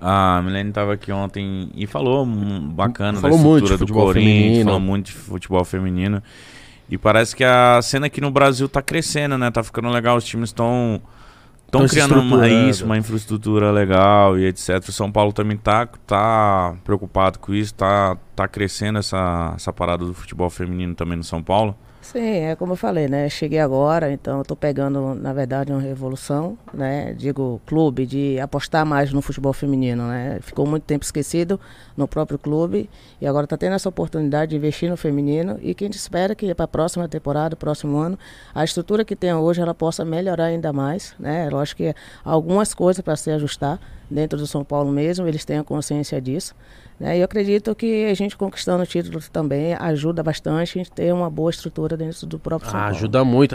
A Milene estava aqui ontem e falou bacana falou da muito estrutura de do Corinthians, feminino. falou muito de futebol feminino. E parece que a cena aqui no Brasil tá crescendo, né? Tá ficando legal, os times estão estão criando uma, isso, uma infraestrutura legal e etc. O São Paulo também tá, tá preocupado com isso, tá, tá crescendo essa, essa parada do futebol feminino também no São Paulo. Sim, é como eu falei, né? Cheguei agora, então tô pegando, na verdade, uma revolução, né? Digo, clube, de apostar mais no futebol feminino, né? Ficou muito tempo esquecido no próprio clube e agora está tendo essa oportunidade de investir no feminino e que a gente espera que para a próxima temporada, próximo ano, a estrutura que tem hoje ela possa melhorar ainda mais, né? Lógico que algumas coisas para se ajustar dentro do São Paulo mesmo, eles têm a consciência disso. Né? E eu acredito que a gente conquistando o título também ajuda bastante a gente ter uma boa estrutura dentro do próprio São Ah, Paulo. ajuda muito.